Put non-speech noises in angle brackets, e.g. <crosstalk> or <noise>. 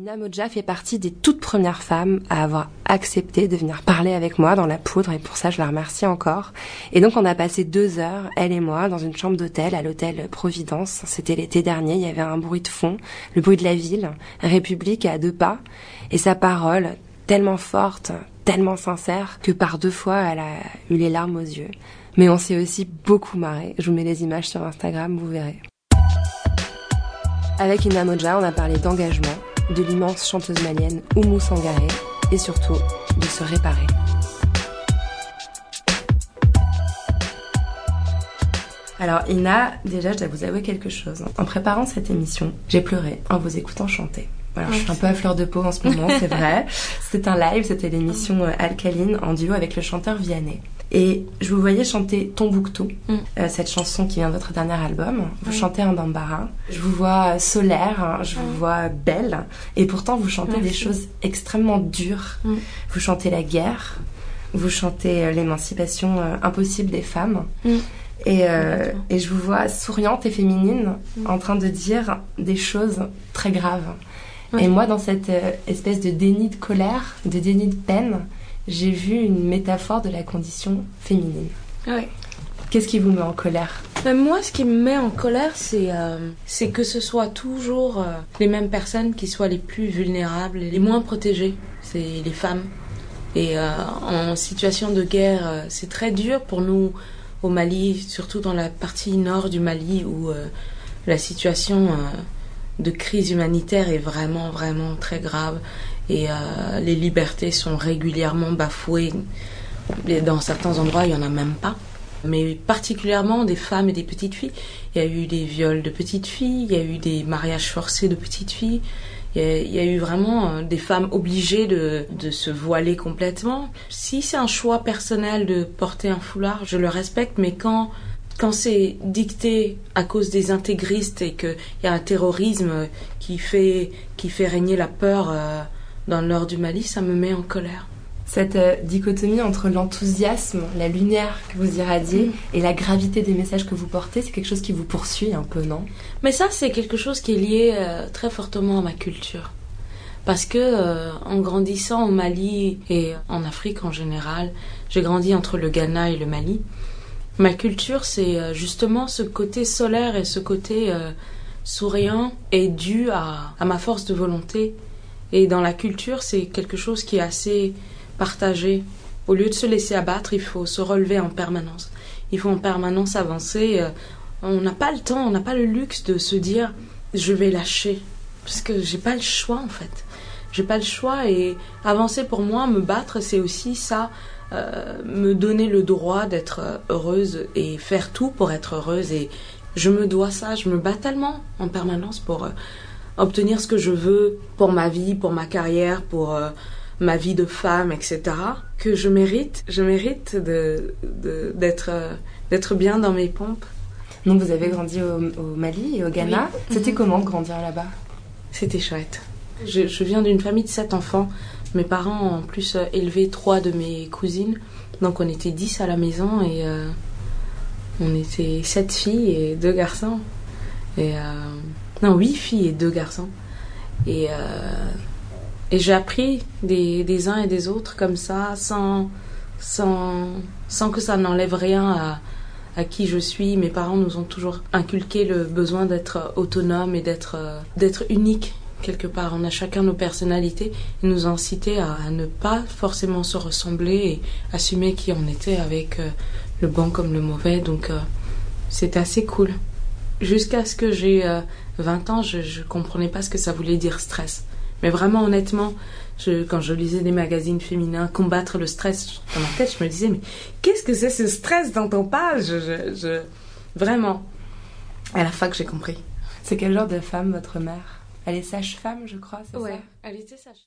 Ina Moja fait partie des toutes premières femmes à avoir accepté de venir parler avec moi dans la poudre et pour ça je la remercie encore. Et donc on a passé deux heures, elle et moi, dans une chambre d'hôtel à l'hôtel Providence. C'était l'été dernier, il y avait un bruit de fond, le bruit de la ville, République à deux pas, et sa parole tellement forte, tellement sincère que par deux fois elle a eu les larmes aux yeux. Mais on s'est aussi beaucoup marré. Je vous mets les images sur Instagram, vous verrez. Avec Ina Moja, on a parlé d'engagement, de l'immense chanteuse malienne Oumou Sangaré et surtout de se réparer. Alors Ina, déjà je dois vous avouer quelque chose. En préparant cette émission, j'ai pleuré en vous écoutant chanter. Voilà, je suis un peu à fleur de peau en ce moment, c'est <laughs> vrai. C'était un live, c'était l'émission euh, Alcaline en duo avec le chanteur Vianney. Et je vous voyais chanter Tombouctou, mm. euh, cette chanson qui vient de votre dernier album. Vous mm. chantez un bambara. Je vous vois solaire, hein, je vous mm. vois belle. Et pourtant, vous chantez des choses extrêmement dures. Vous chantez la guerre. Vous chantez euh, l'émancipation euh, impossible des femmes. Et, et, je vous vois souriante et féminine en train de dire des choses très graves. Et moi, dans cette espèce de déni de colère, de déni de peine, j'ai vu une métaphore de la condition féminine. Oui. Qu'est-ce qui vous met en colère? Ben, Moi, ce qui me met en colère, c'est euh, que ce soit toujours euh, les mêmes personnes qui soient les plus vulnérables et les moins protégées. C'est les femmes. Et euh, en situation de guerre, c'est très dur pour nous au Mali, surtout dans la partie nord du Mali où la situation de crise humanitaire est vraiment, vraiment très grave et euh, les libertés sont régulièrement bafouées. dans certains endroits, il n'y en a même pas. Mais particulièrement des femmes et des petites filles. Il y a eu des viols de petites filles, il y a eu des mariages forcés de petites filles. Il y, a, eu vraiment euh, des femmes obligées de se voiler complètement. Si c'est un choix personnel de porter un foulard, je le respecte, mais quand quand c'est dicté à cause des intégristes et qu'il y a un terrorisme qui fait, qui fait régner la peur euh, dans le nord du Mali, ça me met en colère. Cette euh, dichotomie entre l'enthousiasme, la lumière que vous irradiez mm. et la gravité des messages que vous portez, c'est quelque chose qui vous poursuit un peu, non? Mais ça, c'est quelque chose qui est lié euh, très fortement à ma culture. Parce que euh, en grandissant au Mali et en Afrique en général, j'ai grandi entre le Ghana et le Mali. Ma culture, c'est justement ce côté solaire et ce côté souriant est dû à, à ma force de volonté et dans la culture, c'est quelque chose qui est assez partagé. Au lieu de se laisser abattre, il faut se relever en permanence. Il faut en permanence avancer. Euh, on n'a pas le temps, on n'a pas le luxe de se dire je vais lâcher. Parce que j'ai pas le choix en fait. J'ai pas le choix et avancer pour moi, me battre, c'est aussi ça. Euh, me donner le droit d'être heureuse et faire tout pour être heureuse et je me dois ça, je me bats tellement en permanence pour euh, obtenir ce que je veux pour ma vie, pour ma carrière, pour euh, ma vie de femme, etc. Que je mérite, je mérite de, d'être, d'être bien dans mes pompes. Donc vous avez grandi au, Mali et au Ghana. C'était comment grandir là-bas? C'était chouette. Je, viens d'une famille de sept enfants. Mes parents ont en plus euh, élevé trois de mes cousines. Donc on était dix à la maison et on était sept filles et deux garçons. Et non, huit filles et deux garçons. Et, euh, et j'ai appris des, des, uns et des autres comme ça, sans, sans, sans que ça n'enlève rien à, à qui je suis. Mes parents nous ont toujours inculqué le besoin d'être autonome et d'être d'être unique quelque part. On a chacun nos personnalités. Ils nous ont incité à, ne pas forcément se ressembler et assumer qui on était avec euh, le bon comme le mauvais. Donc euh, c'était assez cool. Jusqu'à ce que j'ai 20 ans, je ne comprenais pas ce que ça voulait dire stress. Mais vraiment, honnêtement, je, quand je lisais des magazines féminins, combattre le stress, dans ma tête, je me disais, mais qu'est-ce que c'est ce stress dont on parle Vraiment. À la fac, j'ai compris. C'est quel genre de femme, votre mère? Elle est sage-femme, je crois, c'est ouais, elle était sage